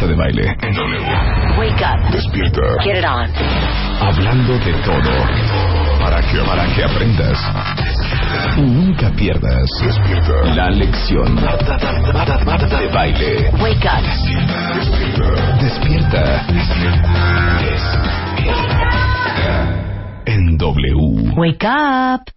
Marta de Baile. En W. Wake up. Despierta. Get it on. Hablando de todo. Para que, para que aprendas. Y nunca pierdas. Despierta. La lección. Marta, Marta, Marta de Baile. Wake up. Despierta. Despierta. En W. Wake up.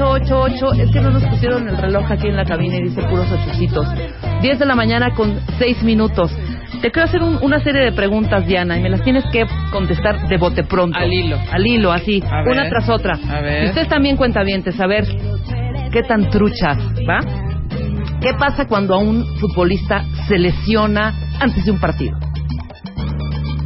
8, 8, 8, 8. Es que no nos pusieron el reloj aquí en la cabina y dice puros ochocitos. 10 de la mañana con 6 minutos. Te quiero hacer un- una serie de preguntas, Diana, y me las tienes que contestar de bote pronto. Al hilo. Al hilo, así, A ver. una tras otra. A ver. Y ustedes también cuentavientes, a ver qué tan truchas, ¿va? ¿Qué pasa cuando a un futbolista se lesiona antes de un partido?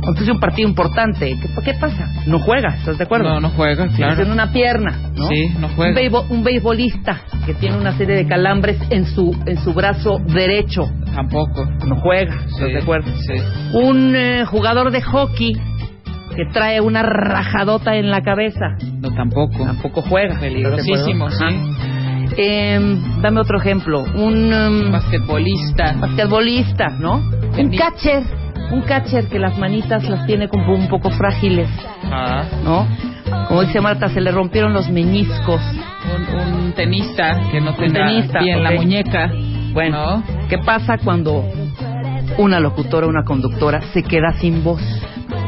Antes de un partido importante, ¿qué, qué pasa? No juega, ¿estás de acuerdo? No, no juega, claro. lesiona una pierna, ¿no? Sí, no juega. Un, beisbo- un beisbolista que tiene una serie de calambres en su en su brazo derecho, Tampoco. no juega, ¿estás Sí, de acuerdo? Sí. Un eh, jugador de hockey que trae una rajadota en la cabeza, No, tampoco. tampoco juega. Peligrosísimo, sí. Em, dame otro ejemplo. Un em, Basquetbolista. basquetbolista, ¿no? Un catcher, un catcher que las manitas las tiene como un poco frágiles, Ah. ¿no? Como dice Marta, se le rompieron los meñiscos. Un, un tenista que no tenista, bien la ok. muñeca. Bueno, ¿No? ¿qué pasa cuando una locutora, una conductora se queda sin voz?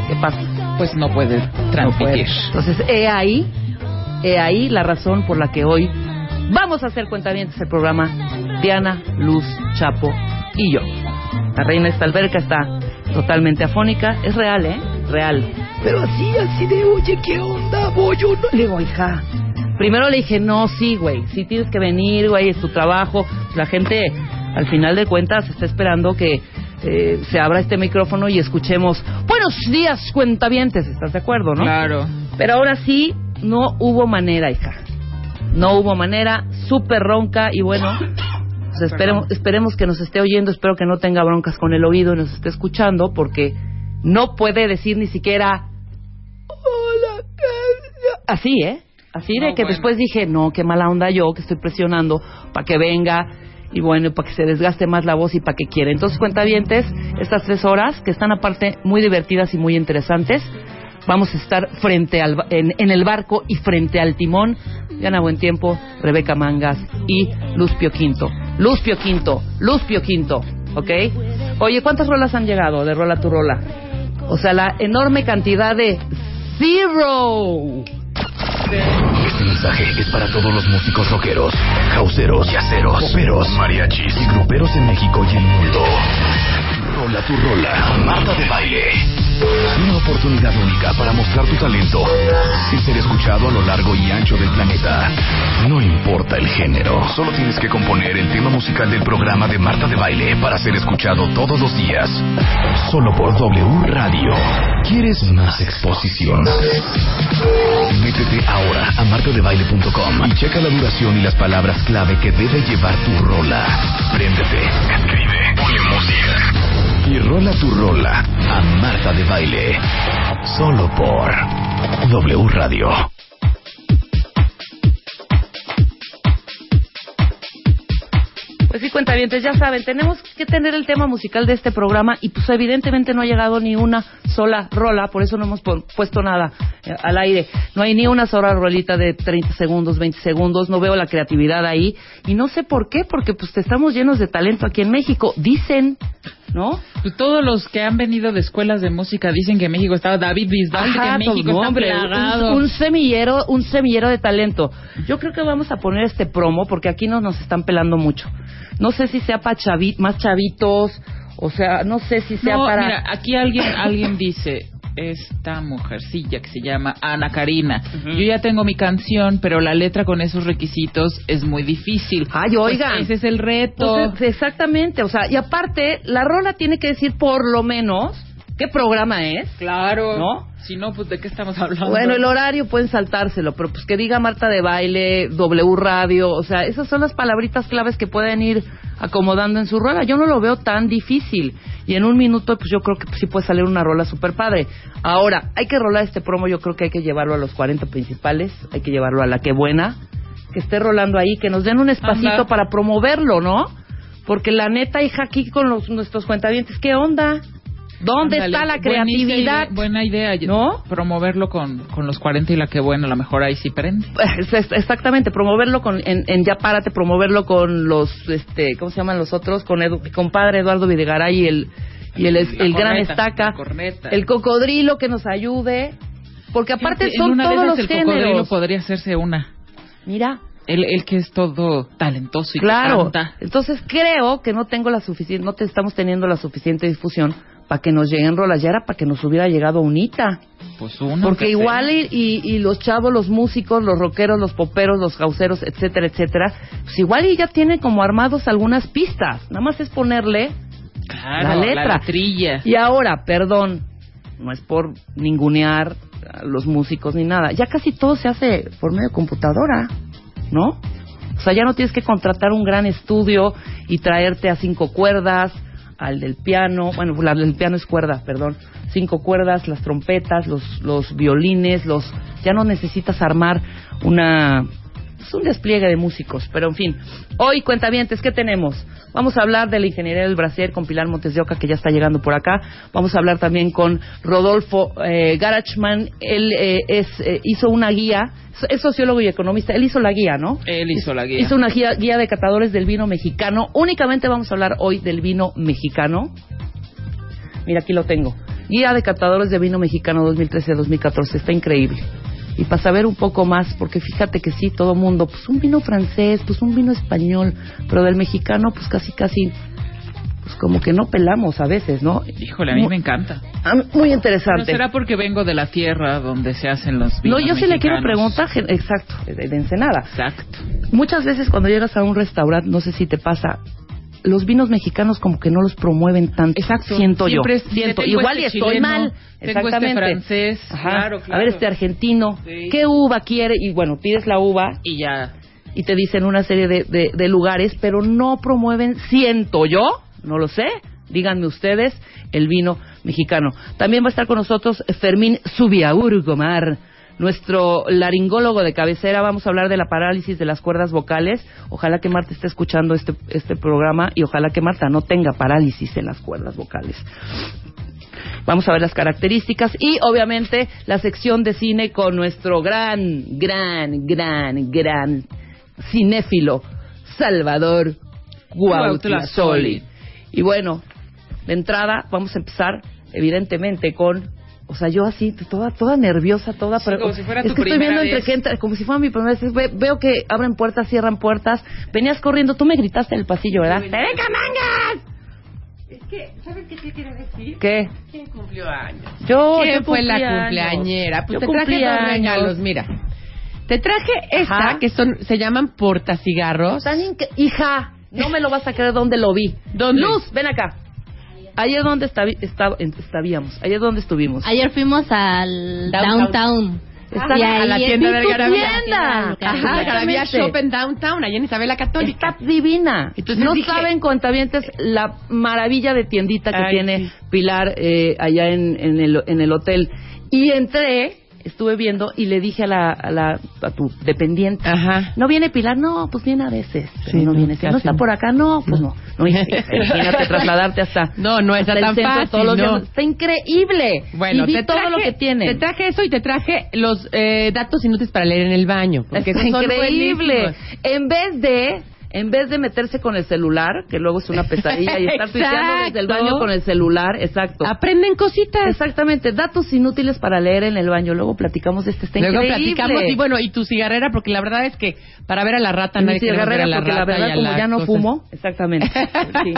¿Qué pasa? Pues no puede No transmitir. Entonces, he ahí, he ahí la razón por la que hoy vamos a hacer cuentavientes el programa Diana, Luz, Chapo y yo. La reina de esta alberca está totalmente afónica. Es real, ¿eh? Real. Pero así, así de, oye, ¿qué onda? Voy yo no. Le digo, hija. Primero le dije, no, sí, güey. Sí tienes que venir, güey, es tu trabajo. La gente, al final de cuentas, está esperando que eh, se abra este micrófono y escuchemos, buenos días, cuentavientes. ¿Estás de acuerdo, no? Claro. Pero ahora sí, no hubo manera, hija. No hubo manera, súper ronca y bueno, esperemos, esperemos que nos esté oyendo, espero que no tenga broncas con el oído y nos esté escuchando porque no puede decir ni siquiera hola, ca-". así, ¿eh? Así de No, que bueno. después dije, no, qué mala onda yo que estoy presionando para que venga y bueno, para que se desgaste más la voz y para que quiera. Entonces, cuentavientes, estas tres horas que están aparte muy divertidas y muy interesantes, vamos a estar frente al, en, en el barco y frente al timón. Diana Buen Tiempo, Rebeca Mangas y Luz Pio Quinto. Luz Pio Quinto, Luz Pio Quinto, ¿ok? Oye, ¿cuántas rolas han llegado de Rola tu Rola? O sea, la enorme cantidad de Zero. Este mensaje es para todos los músicos rockeros, causeros, yaceros, poperos, mariachis y gruperos en México y el mundo. Rola tu rola, Marta de Baile. Una oportunidad única para mostrar tu talento y ser escuchado a lo largo y ancho del planeta. No importa el género, solo tienes que componer el tema musical del programa de Marta de Baile para ser escuchado todos los días. Solo por W Radio. ¿Quieres más exposición? Métete ahora a martadebaile.com y checa la duración y las palabras clave que debe llevar tu rola. Préndete, escribe, ponle música y rola tu rola a Marta de Baile. Solo por W Radio. Pues sí, cuentavientes, ya saben, tenemos que tener el tema musical de este programa y pues evidentemente no ha llegado ni una sola rola, por eso no hemos puesto nada eh, al aire. No hay ni una sola rolita de 30 segundos, 20 segundos, no veo la creatividad ahí y no sé por qué, porque pues estamos llenos de talento aquí en México, dicen, ¿no? Pues todos los que han venido de escuelas de música dicen que México estaba David Bisbal, Ajá, que México está hombre, un, un semillero, un semillero de talento. Yo creo que vamos a poner este promo porque aquí no nos están pelando mucho. No sé si sea para más chavitos, o sea, no sé si sea No, para mira, aquí alguien alguien dice esta mujercilla que se llama Ana Karina. Yo ya tengo mi canción, pero la letra con esos requisitos es muy difícil. Ay, Pues oigan. ese es el reto. Pues, exactamente, o sea, y aparte la rola tiene que decir por lo menos qué programa es. claro. ¿No? Si no, pues de qué estamos hablando. Bueno, el horario pueden saltárselo, pero pues que diga Marta de Baile, W Radio, o sea, esas son las palabritas claves que pueden ir acomodando en su rola. Yo no lo veo tan difícil. Y en un minuto, pues yo creo que sí puede salir una rola super padre. Ahora, hay que rolar este promo, yo creo que hay que llevarlo a los 40 principales, hay que llevarlo a la que buena, que esté rolando ahí, que nos den un espacito Anda. para promoverlo, ¿no? Porque la neta, hija, aquí con los, nuestros cuentavientes, ¿qué onda? ¿Dónde Ándale, está la creatividad? idea- Buena idea, ¿No? Promoverlo con, con los 40 y la que bueno, a lo mejor ahí sí prende. Exactamente, promoverlo con, en, en Ya Párate, promoverlo con los, este, ¿cómo se llaman los otros? Con Edu- compadre Eduardo Videgaray y el, y el, el gran estaca, el cocodrilo que nos ayude, porque aparte Fíjate, son en una de todos esas los el cocodrilo podría hacerse una. Mira, Él, él que es todo talentoso y que claro. canta. Entonces creo que no tengo la suficiente, no te estamos teniendo la suficiente difusión para que nos lleguen rolas. Ya era para que nos hubiera llegado unita. Pues uno. Porque que igual y, y, y los chavos, los músicos, los rockeros, los poperos, los causeros, etcétera, etcétera, pues igual y ya tienen como armados algunas pistas. Nada más es ponerle Claro, la letra. Y ahora, perdón, no es por ningunear a los músicos ni nada. Ya casi todo se hace por medio de computadora, ¿no? O sea, ya no tienes que contratar un gran estudio y traerte a cinco cuerdas, al del piano, bueno, la del piano es cuerda, perdón, cinco cuerdas, las trompetas, los, los violines, los, ya no necesitas armar una, es un despliegue de músicos, pero en fin. Hoy, cuentavientes, ¿qué tenemos? Vamos a hablar de la ingeniería del brasier con Pilar Montes de Oca, que ya está llegando por acá. Vamos a hablar también con Rodolfo eh, Garachman. Él eh, es, eh, hizo una guía, es- sociólogo y economista. Él hizo la guía, ¿no? Él hizo la guía. Hizo una guía, guía de catadores del vino mexicano. Únicamente vamos a hablar hoy del vino mexicano. Mira, aquí lo tengo. Guía de catadores de vino mexicano 2013-2014. Está increíble. Y para saber un poco más, porque fíjate que sí, todo mundo, pues un vino francés, pues un vino español, pero del mexicano, pues casi, casi, pues como que no pelamos a veces, ¿no? Híjole, a mí Muy- me encanta. Ah, Muy Pero interesante. será porque vengo de la tierra donde se hacen los No, vinos yo sí le quiero preguntar, exacto, de, de Ensenada. Exacto. Muchas veces cuando llegas a un restaurante, no sé si te pasa, los vinos mexicanos como que no los promueven tanto. Exacto. Siento Siempre yo. es- Siento. tengo Igual y este estoy chileno, mal. tengo este Exactamente. francés, Ajá. claro, A ver, este argentino. Sí. ¿Qué uva quiere? Y bueno, pides la uva Y ya. y te dicen una serie de, de- de lugares, pero no promueven, siento yo, no lo sé, díganme ustedes, el vino mexicano. También va a estar con nosotros Fermín Subiaurgomar, nuestro laringólogo de cabecera. Vamos a hablar de la parálisis de las cuerdas vocales. Ojalá que Marta esté escuchando este, este programa y ojalá que Marta no tenga parálisis en las cuerdas vocales. Vamos a ver las características y obviamente la sección de cine con nuestro gran, gran, gran, gran cinéfilo Salvador Guautlazoli. Y bueno, de entrada vamos a empezar evidentemente con, o sea, yo así toda toda nerviosa, toda, Sí, pero como si fuera es tu que estoy viendo entre vez. entra, como si fuera mi primera vez. Ve- veo que abren puertas, cierran puertas. Venías corriendo, tú me gritaste en el pasillo, ¿verdad? ¡Te venga mangas! Es que, ¿sabes qué te quiere decir? ¿Qué? ¿Quién cumplió años? Yo, ¿Quién yo fue la cumpleañera? Pues Yo te traje dos años. regalos, mira. Te traje esta, Ajá. que son, se llaman portacigarros. Tan Hija, no me lo vas a creer dónde lo vi. ¿Dónde? Luz, ven acá. Ayer dónde estaba- en- estábamos. Ayer dónde estuvimos. Ayer fuimos al Downtown. Downtown. Está Y a la tienda vi del tu Garabía. tienda. Ajá, Exactamente. Garabía Shop en Downtown, allá en Isabela Católica. Está divina. Entonces no dije- saben, cuentavientes, la maravilla de tiendita que Ay, tiene sí. Pilar eh, allá en, en el, en el hotel. Y entré, estuve viendo y le dije a la, a la a tu dependiente, Ajá. ¿no viene Pilar? No, pues viene a veces. pero Sí, no, no, viene. Si no está no. por acá, no, pues no. no imagínate trasladarte hasta. No, no está tan centro fácil, todos los no. Está increíble. Bueno, y vi te todo traje, lo que tiene. Te traje eso y te traje los eh, datos inútiles para leer en el baño. Esos son increíble. En vez de en vez de meterse con el celular, que luego es una pesadilla y estar tuiteando desde el baño con el celular, exacto. Aprenden cositas. Exactamente, datos inútiles para leer en el baño. Luego platicamos de este está Luego increíble. platicamos y bueno, y tu cigarrera, porque la verdad es que para ver a la rata mi nadie queremos ver a la porque la rata y verdad como la ya no fumo, exactamente. Sí.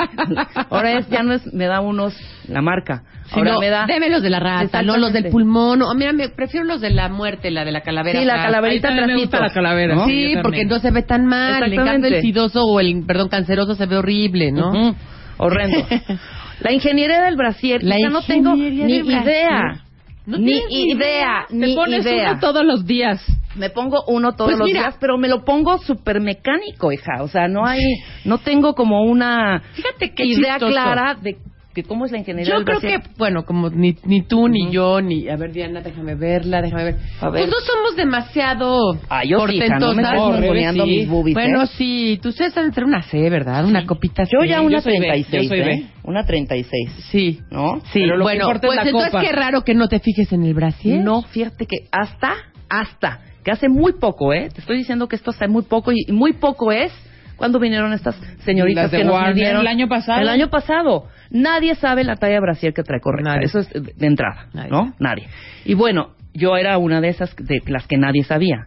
Ahora es ya no es me da unos la marca. Sí, Ahora no, me da deme los de la rata, no los del pulmón. No, mira, me prefiero los de la muerte, la de la calavera. Sí, la calaverita me gusta la calavera, ¿no? sí. Porque no se ve tan mal. En cambio, el sidoso o el, perdón, canceroso se ve horrible, ¿no? Ujú. Horrendo. La ingeniería del brasier, La ya no tengo ingeniería ni del brasier. idea. No ni tienes ni idea, Te ni pones idea. uno todos los días. Me pongo uno todos Pues los mira. días, pero me lo pongo súper mecánico, hija. O sea, no hay, no tengo como una Fíjate qué idea chistoso. clara de, de cómo es la ingeniería Yo del creo que, bueno, como ni, ni tú, ni Ujú. yo, ni... A ver, Diana, déjame verla, déjame ver. A ver. Pues no somos demasiado Ah, yo sí, hija, no me portentosas. mongoneando sí. mis boobies, Bueno, ¿eh? sí, tú de ser una C, ¿verdad? Una copita Yo C. ya una soy B, 36, yo soy B. ¿eh? Una 36, Sí. ¿no? Sí, Pero lo que bueno, es pues la entonces copa. qué raro que no te fijes en el brasier. No, fíjate que hasta, hasta, que hace muy poco, ¿eh? Te estoy diciendo que esto hace muy poco y muy poco es cuando vinieron estas señoritas Las de que nos Warner midieron el año pasado. El año pasado. Nadie sabe la talla de brasier que trae correcta. Nadie. Eso es de de entrada, Nadie. ¿no? Nadie. Y bueno, yo era una de esas de las que nadie sabía.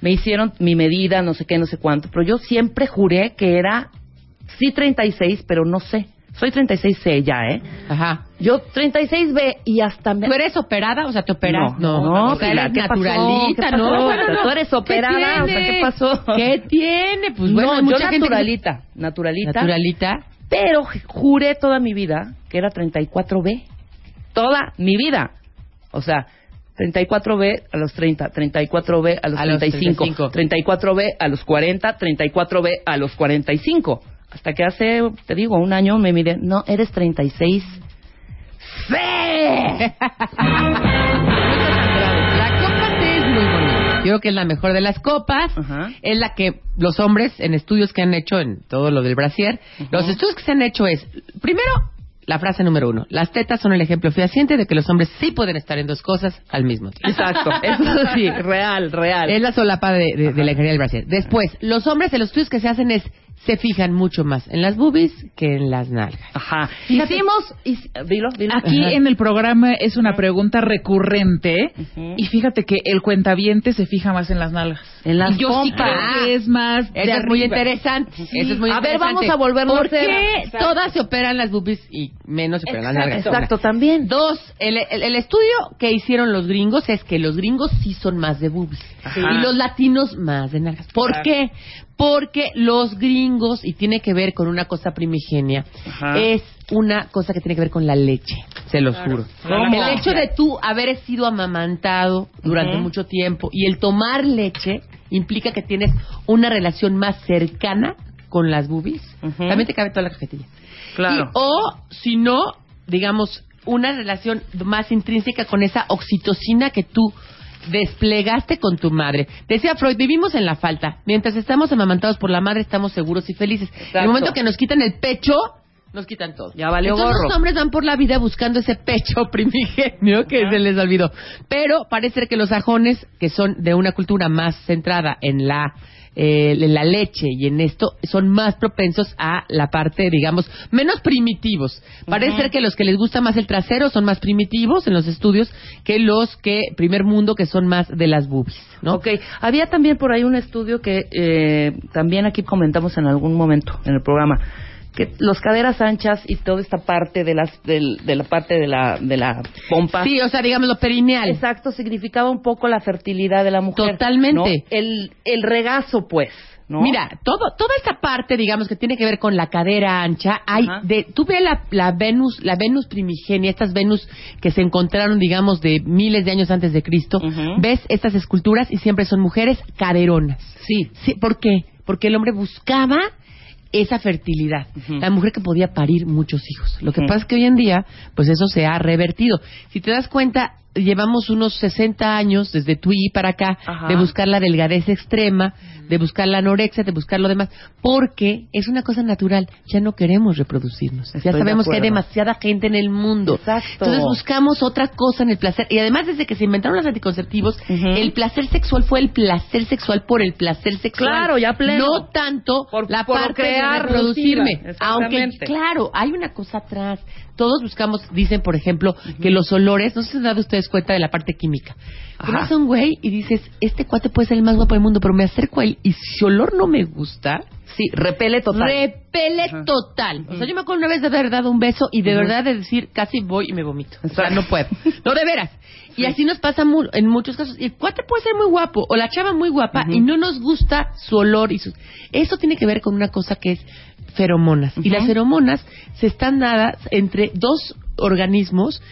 Me hicieron mi medida, no sé qué, no sé cuánto, pero yo siempre juré que era sí 36, pero no sé. Soy 36C ya, ¿eh? Ajá. Yo 36B y hasta me... ¿Tú eres operada? O sea, ¿te operas? No, no, o sea, eres ¿qué pasó? naturalita, ¿Qué ¿no? pasó? Bueno, no. Tú eres ¿Qué operada, o sea? ¿qué pasó? ¿Qué tiene? Pues bueno, no, hay yo mucha gente que- naturalita, naturalita, Naturalita. pero juré toda mi vida que era 34B. Toda mi vida. O sea, 34B a los 30, 34B a los A los 35, 34B a los 40, 34B a los 45. Hasta que hace, te digo, un año me mide, no, eres 36. ¡Sí! La copa C es muy bonita. Yo creo que es la mejor de las copas. Ajá. Es la que los hombres, en estudios que han hecho, en todo lo del brasier, los estudios que se han hecho es, primero, la frase número uno. Las tetas son el ejemplo fehaciente de que los hombres sí pueden estar en dos cosas al mismo tiempo. Exacto, eso sí, real, real. Es la solapa de, de- de la ingeniería del brasier. Después, los hombres en los estudios que se hacen es, se fijan mucho más en las boobies que en las nalgas. Ajá. Fíjate- Hicimos, hic- dilo, dilo. Aquí Ajá. en el programa es una pregunta recurrente y fíjate que el cuentaviente se fija más en las nalgas. En las y yo sí pompas. creo que es más Eso es muy interesante. Eso es muy A ver, vamos a volverlo a ¿Por qué Exacto. todas se operan las boobies y menos se operan las nalgas? Exacto, también. Dos, el, el- el estudio que hicieron los gringos es que los gringos sí son más de boobies Ajá. y los latinos más de nalgas. ¿Por Claro. qué? Porque los gringos, y tiene que ver con una cosa primigenia, Ajá. es una cosa que tiene que ver con la leche, se los juro. ¿Cómo? El hecho de tú haber sido amamantado durante mucho tiempo y el tomar leche implica que tienes una relación más cercana con las boobies. Ujú. También te cabe toda la cajetilla. Claro. Y- o, si no, digamos, una relación más intrínseca con esa oxitocina que tú desplegaste con tu madre. Decía Freud, vivimos en la falta. Mientras estamos amamantados por la madre, estamos seguros y felices. En Exacto. el momento que nos quitan el pecho, nos quitan todo. Ya valió Entonces gorro. los hombres van por la vida buscando ese pecho primigenio que se les olvidó. Pero parece que los sajones, que son de una cultura más centrada en la eh, en la leche y en esto son más propensos a la parte, digamos, menos primitivos. Parece ser que los que les gusta más el trasero son más primitivos en los estudios que los que primer mundo que son más de las boobies, ¿no? Ok, había también por ahí un estudio que eh, también aquí comentamos en algún momento en el programa que los caderas anchas y toda esta parte de las del- de la parte de la de la pompa Sí, o sea, digamos lo perineal. exacto significaba un poco la fertilidad de la mujer Totalmente. ¿no? el el regazo pues ¿no? Mira, todo, toda esta parte, digamos, que tiene que ver con la cadera ancha, hay Ajá. de, tú ves la, la Venus, la Venus primigenia, estas Venus que se encontraron, digamos, de miles de años antes de Cristo, ves estas esculturas y siempre son mujeres caderonas. sí Sí, ¿Por qué? Porque el hombre buscaba esa fertilidad, la mujer que podía parir muchos hijos. Lo que pasa es que hoy en día, pues eso se ha revertido. Si te das cuenta, llevamos unos 60 años desde Tui para acá Ajá. de buscar la delgadez extrema, de buscar la anorexia, de buscar lo demás, porque es una cosa natural. Ya no queremos reproducirnos. Estoy ya sabemos que hay demasiada gente en el mundo. Exacto. Entonces buscamos otra cosa en el placer. Y además, desde que se inventaron los anticonceptivos, el placer sexual fue el placer sexual por el placer sexual. Claro, ya pleno. No tanto Por- la por parte crear, de reproducirme. Aunque, claro, hay una cosa atrás. Todos buscamos, dicen, por ejemplo, que los olores, no sé si se han dado ustedes cuenta de la parte química. Conoces a un güey y dices, este cuate puede ser el más guapo del mundo, pero me acerco a él y si su olor no me gusta, Sí, repele total. repele Ajá. total. O sea, yo me acuerdo una vez de haber dado un beso y de verdad de decir, casi voy y me vomito. O sea, no puedo. No, de veras. Y así nos pasa mu- en muchos casos. Y el cuate puede ser muy guapo o la chava muy guapa y no nos gusta su olor y su... Eso tiene que ver con una cosa que es feromonas. Y las feromonas se están dadas entre dos organismos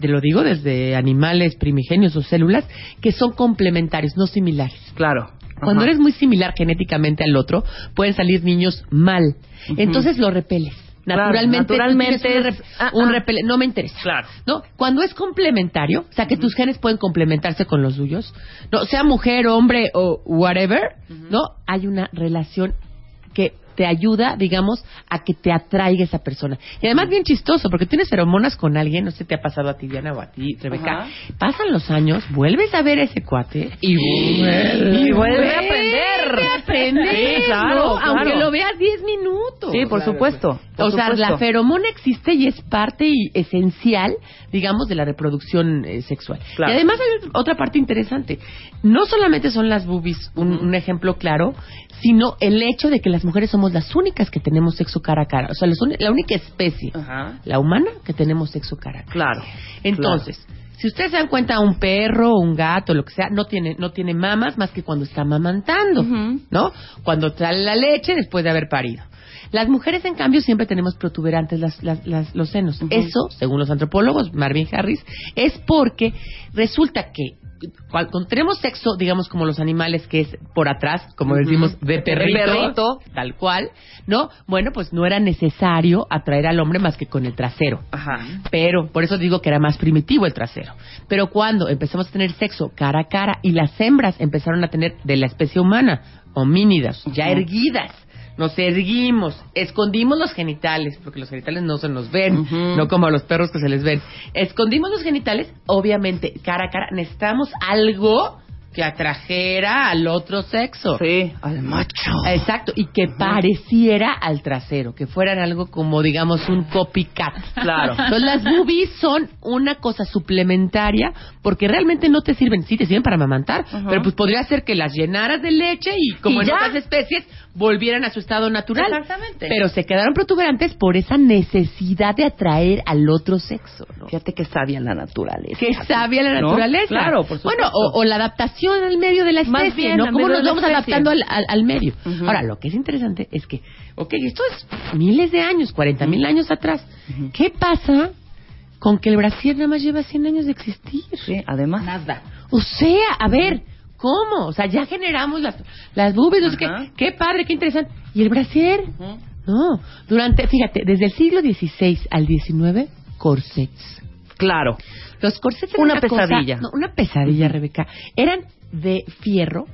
te lo digo desde animales primigenios o células, que son complementarios, no similares. Claro. Cuando Ajá. eres muy similar genéticamente al otro, pueden salir niños mal. Entonces lo repeles. Naturalmente, tienes un, es- ah, un ah. repele- no me interesa. Claro. ¿No? Cuando es complementario, o sea, que tus genes pueden complementarse con los suyos, no, sea mujer, hombre o whatever, ¿no? Hay una relación que te ayuda, digamos, a que te atraiga esa persona. Y además bien chistoso, porque tienes feromonas con alguien, no sé si te ha pasado a ti, Diana, o a ti, Rebeca. Ajá. Pasan los años, vuelves a ver a ese cuate Y Y vuelve aprender. Vuelve a aprender, Sí, claro, ¿no? claro. Aunque lo veas 10 minutos. Sí, por supuesto. por o sea, supuesto. la feromona existe y es parte y esencial, digamos, de la reproducción eh, sexual. Claro. Y además hay otra parte interesante. No solamente son las boobies un, un ejemplo claro, sino el hecho de que las mujeres somos las únicas que tenemos sexo cara a cara. O sea, la única especie, Ajá. la humana, que tenemos sexo cara a cara. Claro. Entonces, si ustedes se dan cuenta, un perro, un gato, lo que sea, no tiene, no tiene mamas más que cuando está mamantando. ¿no? Cuando trae la leche después de haber parido. Las mujeres, en cambio, siempre tenemos protuberantes las, las- las- los senos. Eso, según los antropólogos, Marvin Harris, es porque resulta que cuando tenemos sexo, digamos como los animales, que es por atrás, como decimos, de perrito, perrito. tal cual, ¿no? Bueno, pues no era necesario atraer al hombre más que con el trasero. Ajá. Pero, por eso digo que era más primitivo el trasero. Pero cuando empezamos a tener sexo cara a cara y las hembras empezaron a tener de la especie humana, homínidas, ya erguidas, nos erguimos, escondimos los genitales, porque los genitales no se nos ven, no como a los perros que se les ven. Escondimos los genitales, obviamente, cara a cara, necesitamos algo que atrajera al otro sexo. Sí, al macho. Exacto, y que pareciera al trasero, que fueran algo como, digamos, un copycat. Claro. Entonces, las boobies son una cosa suplementaria porque realmente no te sirven, sí te sirven para amamantar, Ajá. pero pues podría ser que las llenaras de leche y como Y en ya. otras especies volvieran a su estado natural. Exactamente. Pero se quedaron protuberantes por esa necesidad de atraer al otro sexo, ¿no? Fíjate que sabia la naturaleza. que sabia la ¿No? naturaleza. Claro, por supuesto. Bueno, o, o la adaptación al medio de la Más especie, bien, ¿no? ¿Cómo nos vamos adaptando al, al- al medio? Ahora, lo que es interesante es que, ok, esto es miles de años, 40 mil años atrás. Ujú. ¿Qué pasa con que el brasier nada más lleva 100 años de existir? Sí, además. Nada. O sea, a ver, ¿cómo? O sea, ya generamos las, las boobies, no sé qué. Padre, qué interesante. ¿Y el brasier? No, durante, fíjate, desde el siglo XVI al XIX, corsets. Claro. Los corsets eran Una una, cosa- pesadilla. no, una pesadilla, Rebeca. Eran de fierro,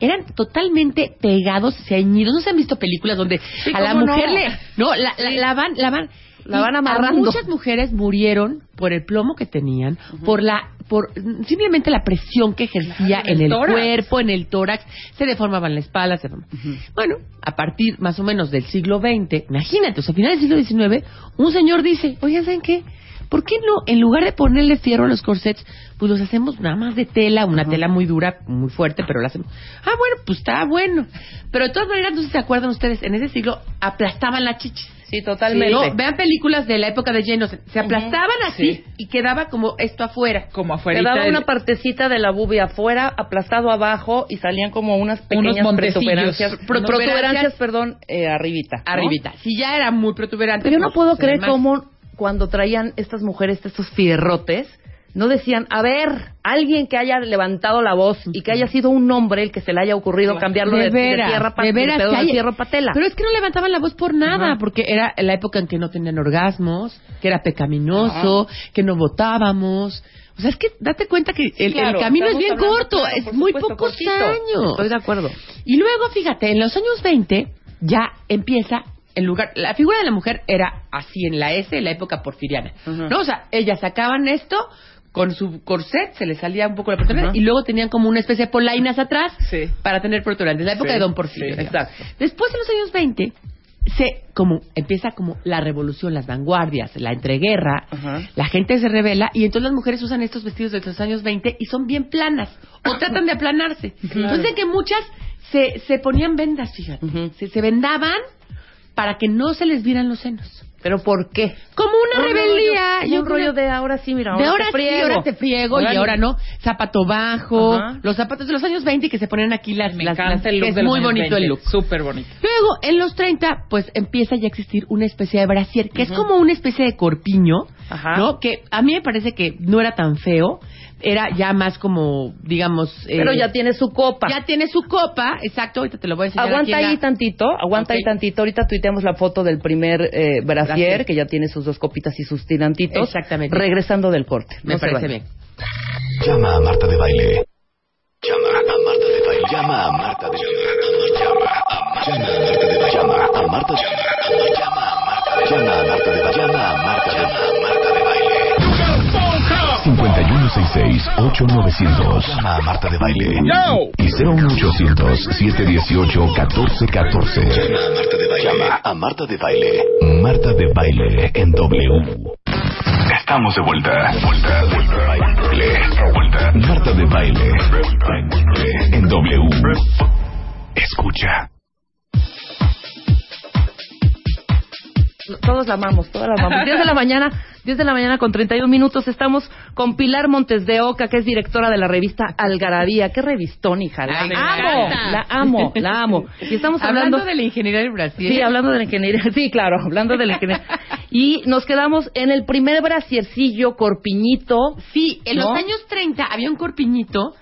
eran totalmente pegados, ceñidos. ¿No se han visto películas donde a la no. mujer le... No, la, la- la van... La van, La van a amarrando. muchas mujeres murieron por el plomo que tenían, por la por simplemente la presión que ejercía Claro, en el tórax. cuerpo, en el tórax, se deformaban la espalda, se deformaban. Bueno, a partir más o menos del siglo XX, imagínate, o sea, a finales del siglo XIX, un señor dice, oigan, ¿saben qué? ¿Por qué no, en lugar de ponerle fierro a los corsets, pues los hacemos nada más de tela, una tela muy dura, muy fuerte, pero lo hacemos. Ah, bueno, pues está bueno. Pero de todas maneras, no sé si se acuerdan ustedes, en ese siglo aplastaban la chichis. Sí, totalmente. No, vean películas de la época de Jane Austen. Se aplastaban así Sí. y quedaba como esto afuera. Como afuera. Quedaba una partecita de la bubia afuera, aplastado abajo y salían como unas pequeñas protuberancias, Pro- protuberancias, protuberancias, perdón, eh, arribita. ¿no? Arribita. Si ya era muy protuberante. Pero yo no puedo creer cómo cuando traían estas mujeres estos fierrotes no decían, a ver, alguien que haya levantado la voz y que haya sido un hombre el que se le haya ocurrido cambiarlo de, tierra de tierra pa' tela. Pero es que no levantaban la voz por nada, porque era la época en que no tenían orgasmos, que era pecaminoso, que no votábamos. O sea, es que date cuenta que el, el Claro, camino es bien corto, claro, es muy supuesto, pocos cortito. años. Estoy de acuerdo. Y luego, fíjate, en los años 20 ya empieza en lugar la figura de la mujer era así en la S, en la época porfiriana. ¿No? O sea, ellas sacaban esto con su corset, se les salía un poco la protuberante Ajá. y luego tenían como una especie de polainas atrás Sí. para tener protuberantes, la época Sí, de Don Porfirio. sí, exacto. Después en los años 20 se como empieza como la revolución, las vanguardias, la entreguerra, la gente se revela y entonces las mujeres usan estos vestidos de los años 20 y son bien planas o tratan de aplanarse. Entonces que muchas se, se ponían vendas, fíjate, se, se vendaban para que no se les vieran los senos. ¿Pero por qué? Como una Un rebeldía. rollo- yo un creo- rollo de ahora sí, mira, de ahora, ahora te sí, friego. ahora te friego y ahora no. Zapato bajo, Ajá. los zapatos de los años 20 que se ponían aquí las... Me las- encanta las- el look que es de los muy años bonito 20, el look. Súper bonito. Luego, en los 30, pues empieza ya a existir una especie de brasier, que es como una especie de corpiño, Ajá. ¿no? Que a mí me parece que no era tan feo, era ya más como, digamos... eh, Pero ya tiene su copa. ya tiene su copa, exacto, ahorita te lo voy a enseñar Aguanta ahí la- tantito, aguanta Ok. ahí tantito. Ahorita tuiteamos la foto del primer eh, brasier, Brasier. que ya tiene sus dos copitas y sus tirantitos. Exactamente. Regresando del corte. Me No parece bien. Llama a Marta de Baile. Llama a Marta de Baile. Llama a Marta de Baile. Llama a Marta de Baile. Llama a Marta de Baile. Llama a Marta de Baile. Llama a Marta de Baile. Llama a Marta de Baile. 5166-8900. Llama a Marta de Baile. Y 01800-718-1414. Llama a Marta de Baile. Llama a Marta de Baile. Marta de Baile en W. Estamos de vuelta. Vuelta, vuelta. Baile. Vuelta. Marta de Baile. En W. Escucha. Todos la amamos, todos la amamos. 10 de la mañana, 10 de la mañana con 31 minutos. Estamos con Pilar Montes de Oca, que es directora de la revista Algarabía. Qué revistón, hija. La Ay, amo, la amo, la amo. Y estamos hablando, Hablando de la ingeniería del Brasil. Sí, hablando de la ingeniería. Sí, claro, hablando de la ingeniería. Y nos quedamos en el primer brasiercillo, corpiñito. Sí, en ¿No? los años 30 había un corpiñito,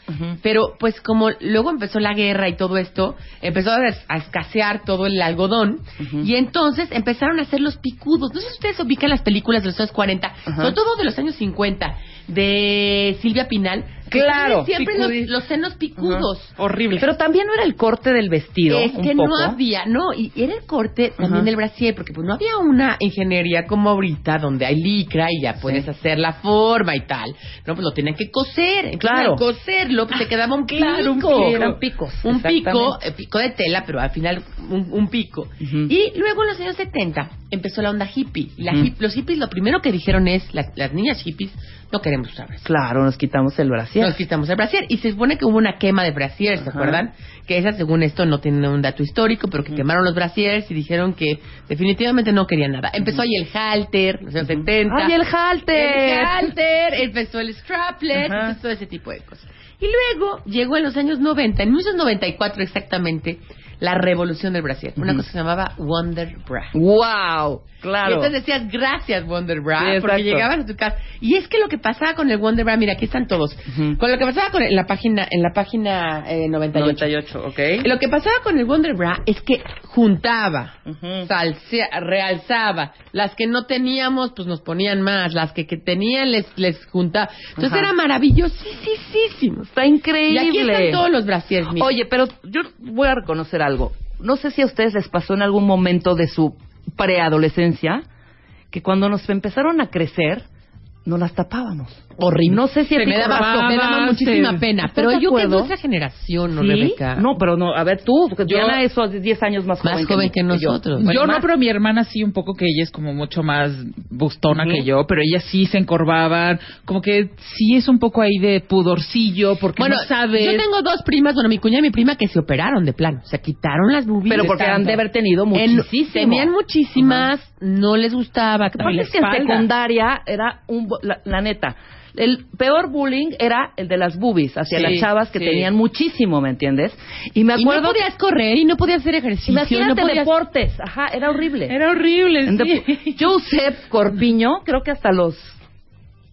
pero pues como luego empezó la guerra y todo esto, empezó a, escasear todo el algodón y entonces empezaron a hacer los picudos. No sé si ustedes ubican las películas de los años 40, sobre todo de los años 50, de Silvia Pinal. Claro, siempre los, los senos picudos. Horrible. Pero también no era el corte del vestido. Es un que poco. no había, no, y era el corte también del brasier, porque pues no había una ingeniería como ahorita donde hay licra y ya puedes hacer la forma y tal. No, pues lo tenían que coser. Entonces, Claro. al coserlo, pues te quedaba un pico. claro, un pico. Eran picos, Un pico, eh, pico de tela, pero al final un, un pico. Y luego en los años 70 empezó la onda hippie. Y la hip- los hippies lo primero que dijeron es, las, las niñas hippies, no queremos usar brasier. Claro, nos quitamos el brasier. Nos quitamos el brasier. Y se supone que hubo una quema de brasier, ¿se Ajá. acuerdan? Que esa, según esto, no tiene un dato histórico, pero que quemaron los brasieres y dijeron que definitivamente no querían nada. Empezó ahí el halter, los años 70. ¡Ay, el halter! El halter, empezó el straplet, empezó todo ese tipo de cosas. Y luego llegó en los años 90, en 1994 exactamente, la revolución del brasier. Una cosa que se llamaba Wonder Bra. ¡Wow! Y Claro. entonces decías, gracias, Wonder Bra, Sí, porque llegabas a tu casa. Y es que lo que pasaba con el Wonder Bra, mira, aquí están todos. Con lo que pasaba con en la página, en la página eh, 98. 98, ok. Lo que pasaba con el Wonder Bra es que juntaba, salsea- realzaba. Las que no teníamos, pues nos ponían más. Las que, que tenían, les, les juntaba. Entonces era maravillosísimo. Está increíble. Y aquí están todos los brasiers, mira. Oye, pero yo voy a reconocer algo. No sé si a ustedes les pasó en algún momento de su preadolescencia que cuando nos empezaron a crecer, nos las tapábamos. Horrible. No sé si a Se ti me daba, Corrado, me daba muchísima sí. pena. ¿Estás Pero yo que es nuestra generación, ¿no, ¿Sí? Rebeca? No, pero no, a ver tú, porque Yo- Diana es 10 años más joven Más joven que nosotros. yo Bueno, no, pero mi hermana sí, un poco que ella es como mucho más bustona que yo, pero ella sí se encorvaban, como que sí es un poco ahí de pudorcillo, porque Bueno, no sabes. yo tengo dos primas, bueno, mi cuñada y mi prima que se operaron de plano. Se quitaron las boobies. Pero porque han de haber tenido En- muchísimo. tenían muchísimas, no les gustaba. Aparte es que en secundaria era un... La, la neta, el peor bullying era el de las boobies hacia Sí, las chavas que sí. tenían muchísimo, ¿me entiendes? Y me Y no acuerdo... podías correr y no podías hacer ejercicio. Imagínate no podías... deportes. Ajá, era horrible. Era horrible, sí. Joseph Corpiño, creo que hasta los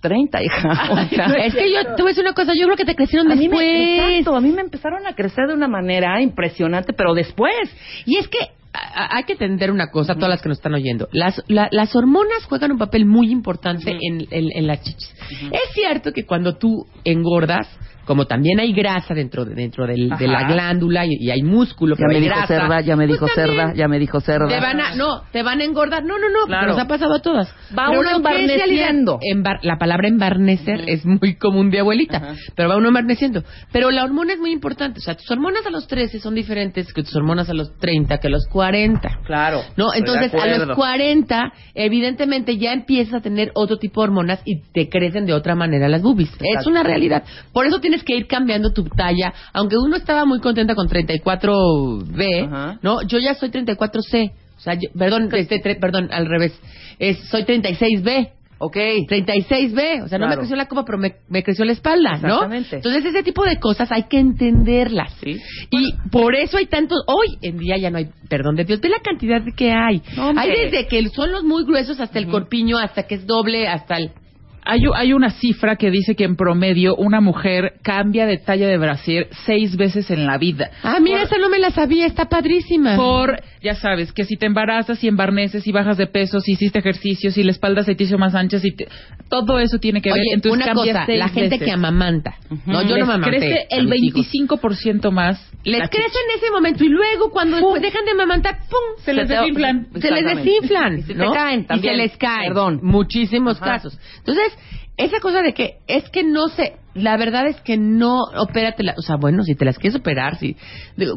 30, hija. O sea, es que yo, te voy a decir una cosa, yo creo que te crecieron a mí después. me, exacto, a mí me empezaron a crecer de una manera impresionante, pero después. Y es que hay que entender una cosa, todas las que nos están oyendo. Las, la- las hormonas juegan un papel muy importante en, en- en las chichis. Es cierto que cuando tú engordas, como también hay grasa dentro de, dentro del- de la glándula y, y hay músculo, Ya pero me hay dijo grasa, cerda, ya me pues dijo cerda, ya me dijo cerda. Te van a, no, te van a engordar. No, no, no, Claro. nos ha pasado a todas. Va Pero uno embarneciendo. embar- la palabra embarnecer es muy común de abuelita, Ajá. pero va uno embarneciendo. Pero la hormona es muy importante. O sea, tus hormonas a los 13 son diferentes que tus hormonas a los 30, que a los 40. Claro. No, entonces a los 40, evidentemente ya empiezas a tener otro tipo de hormonas y te crecen de otra manera las boobies. Es una realidad. Por eso tienes que ir cambiando tu talla. Aunque uno estaba muy contenta con 34B, Ajá. ¿no? Yo ya soy 34C. O sea, yo- perdón, este, tre- perdón, al revés. Es, soy 36B. Ok. 36B, o sea, no me creció la copa, pero me, me creció la espalda, ¿no? Exactamente. Entonces, ese tipo de cosas hay que entenderlas. Sí. Y por eso hay tantos, hoy en día ya no hay, perdón de Dios, ve la cantidad que hay. No, hombre. hay desde que son los muy gruesos hasta el corpiño, hasta que es doble, hasta el... Hay, hay una cifra que dice que en promedio una mujer cambia de talla de brasier seis veces en la vida. Ah, mira, esa no me la sabía, está padrísima. Por, ya sabes, que si te embarazas, si embarneces, si bajas de peso, si hiciste ejercicio, si la espalda se te hizo más ancha, si te- todo eso tiene que ver. Oye, Entonces una cosa, la gente veces. que amamanta, no, yo Les no amamanté. crece el mis hijos. 25% más. Les la crece en ese momento y luego cuando después dejan de amamantar, ¡pum! Se les desinflan. se les desinflan, Y se ¿no? caen Y se les caen. Perdón. Muchísimos Ajá. casos. Entonces, esa cosa de que es que no se, la verdad es que no opérate la, o sea, bueno, si te las quieres operar, si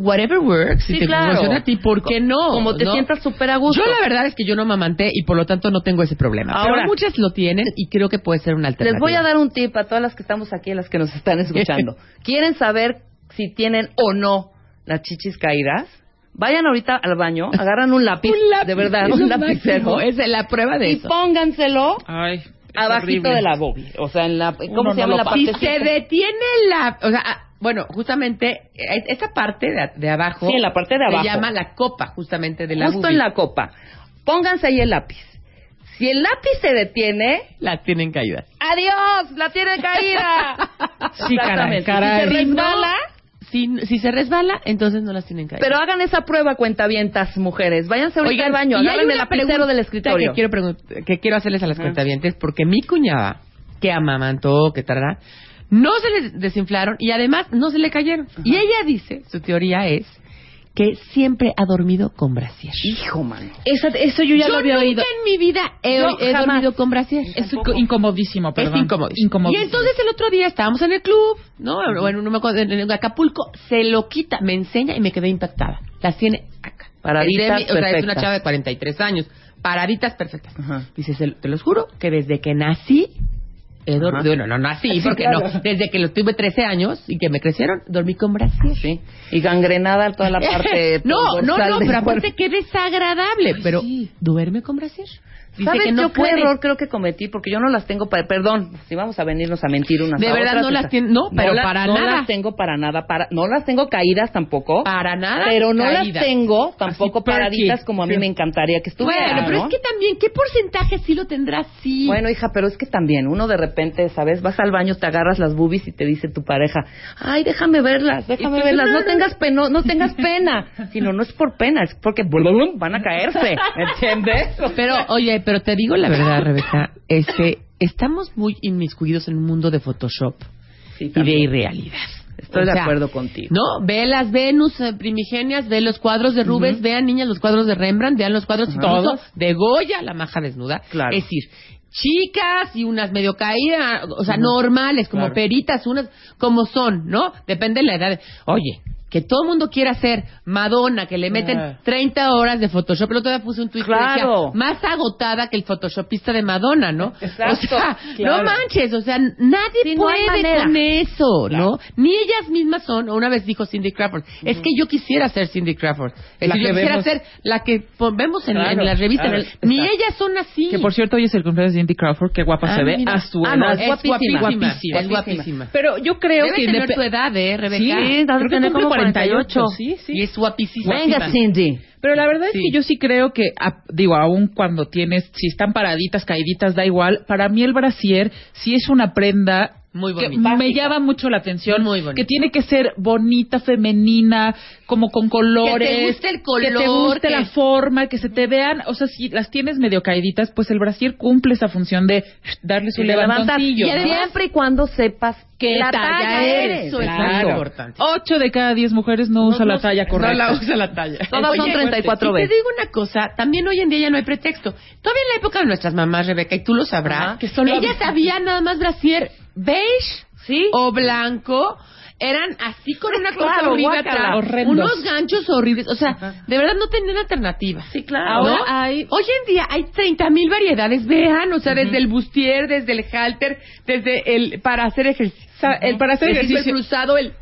whatever works, si te claro. funciona a ti, ¿por qué no? Como te ¿no? sientas súper a gusto. Yo la verdad es que yo no mamanté y por lo tanto no tengo ese problema. Ahora- Pero muchas lo tienen y creo que puede ser una alternativa. Les voy a dar un tip a todas las que estamos aquí, a las que nos están escuchando. ¿Quieren saber si tienen o no las chichis caídas? Vayan ahorita al baño, agarran un lápiz, Un lápiz, de verdad, es un lapicero, máximo, es la prueba de y eso. pónganselo Ay, abajito horrible. de la boobie. O sea, en la, ¿cómo Uno se no llama la pasa. Si parte? se detiene la, o sea, ah, bueno, justamente eh, esa parte de, de abajo, Sí, en la parte de abajo. se llama la copa, justamente de la Justo boobie. en la copa. Pónganse ahí el lápiz. Si el lápiz se detiene, las tienen caídas. ¡adiós! ¡La tiene caída! Sí, caray, caray. Si se resbala, si, si se resbala, entonces no las tienen caídas. pero hagan esa prueba, cuentavientas, mujeres. Váyanse ahorita al baño, y hay agarren el una lapicero pregunta del escritorio. Que quiero, pregun- que quiero hacerles a las Ajá. cuentavientes, porque mi cuñada, que amamantó, que tarda, no se les desinflaron y además no se le cayeron. Y ella dice, su teoría es, que siempre ha dormido con brasier. Hijo, mano. Esa- eso yo ya lo había nunca oído. en mi vida he, Yo he jamás. dormido con brasier. Es inco- incomodísimo, perdón. Es incómodo. Incomodísimo. Y entonces el otro día estábamos en el club, ¿no? Bueno, no me acuerdo, en Acapulco, se lo quita, me enseña y me quedé impactada. Las tiene acá. Paraditas mi- o sea, es una perfectas. chava de 43 años. Paraditas perfectas. Ajá. Dice, "Se- te los juro que desde que nací, Ajá. dormido. Bueno, no nací, Sí, porque claro. no. Desde que lo tuve 13 años y que me crecieron, dormí con brasier. Sí. Y gangrenada toda la parte no, no, no, pero aparte qué desagradable. pero duerme con brasier. Dice ¿Sabes que no yo qué error creo que cometí? Porque yo no las tengo para... Perdón, si vamos a venirnos a mentir unas De a verdad otras, no las o sea, tien- no, pero para no nada. las tengo para nada. Para, no las tengo caídas tampoco. Para nada. pero no caídas. las tengo tampoco Así, paraditas como a mí me encantaría que estuvieran, Bueno, pero ¿no? es que también, ¿qué porcentaje sí lo tendrás sí? Bueno, hija, pero es que también uno de repente, ¿sabes? Vas al baño, te agarras las boobies y te dice tu pareja, ay, déjame verlas, déjame verlas, no, no no, tengas pena, no tengas pena. Sino no es por pena, es porque van a caerse, ¿entiendes? Pero, oye, pero te digo la verdad, Rebeca, este, estamos muy inmiscuidos en un mundo de Photoshop Sí, y de irrealidad. Estoy O de acuerdo contigo. No, ve las Venus eh, primigenias, ve los cuadros de Rubens, vean niñas los cuadros de Rembrandt, vean los cuadros incluso Todos. de Goya, la maja desnuda. Claro. Es decir, chicas y unas medio caídas, o sea, normales, como Claro. peritas, unas como son, ¿no? Depende de la edad. Oye, que todo el mundo quiera ser Madonna, que le meten Ah. 30 horas de Photoshop. El otro día puse un tweet que Claro. decía, más agotada que el Photoshopista de Madonna, ¿no? Exacto, O sea, claro. no manches, o sea, nadie Sí, no puede manera. con eso, ¿no? Ni ellas mismas son, o una vez dijo Cindy Crawford, es que yo quisiera ser Cindy Crawford. Es La decir, yo que quisiera vemos. ser la que vemos en, Claro, en las revistas. claro, Ni exacto. ellas son así. Que por cierto, hoy es el cumpleaños de Cindy Crawford. Qué guapa Ah, se ve mira. a su Ah, no, edad. es guapísima, guapísima. Es guapísima. Pero yo creo Debe que tener indep- tu edad, ¿eh, Rebeca? Sí, debe creo que tener 48. Sí, sí. Y es guapísima. Venga, Cindy. Pero la verdad Sí. es que yo sí creo que, a- digo, aún cuando tienes, si están paraditas, caíditas, da igual. Para mí el brasier sí es una prenda Muy que bonita. me llama mucho la atención. Muy bonita. Que tiene que ser bonita, femenina, como con colores. Que te guste el Que te color, guste que- la forma, que se te vean. O sea, si las tienes medio caíditas, pues el brasier cumple esa función de darle su Y levantoncillo. Y ¿no? siempre y cuando sepas ¿Qué la talla talla eres? Eso es Claro. muy importante. Ocho de cada diez mujeres no, usa la talla correcta. No la usa la talla. Todas son 34 y veces. te digo una cosa, también hoy en día ya no hay pretexto. Todavía en la época de nuestras mamás, Rebeca, y tú lo sabrás, Ajá. que solo ellas sabían nada más brasier beige ¿Sí? o blanco. Eran así con una cosa Claro, horrible guácala. atrás, Horrendos. unos ganchos horribles, o sea, de verdad no tenían alternativa. Sí, claro. Ahora ¿no? hay- Hoy en día hay 30 mil variedades, vean, o sea, desde el bustier, desde el halter, desde el para hacer ejercicio, el para hacer ejercicio. cruzado, el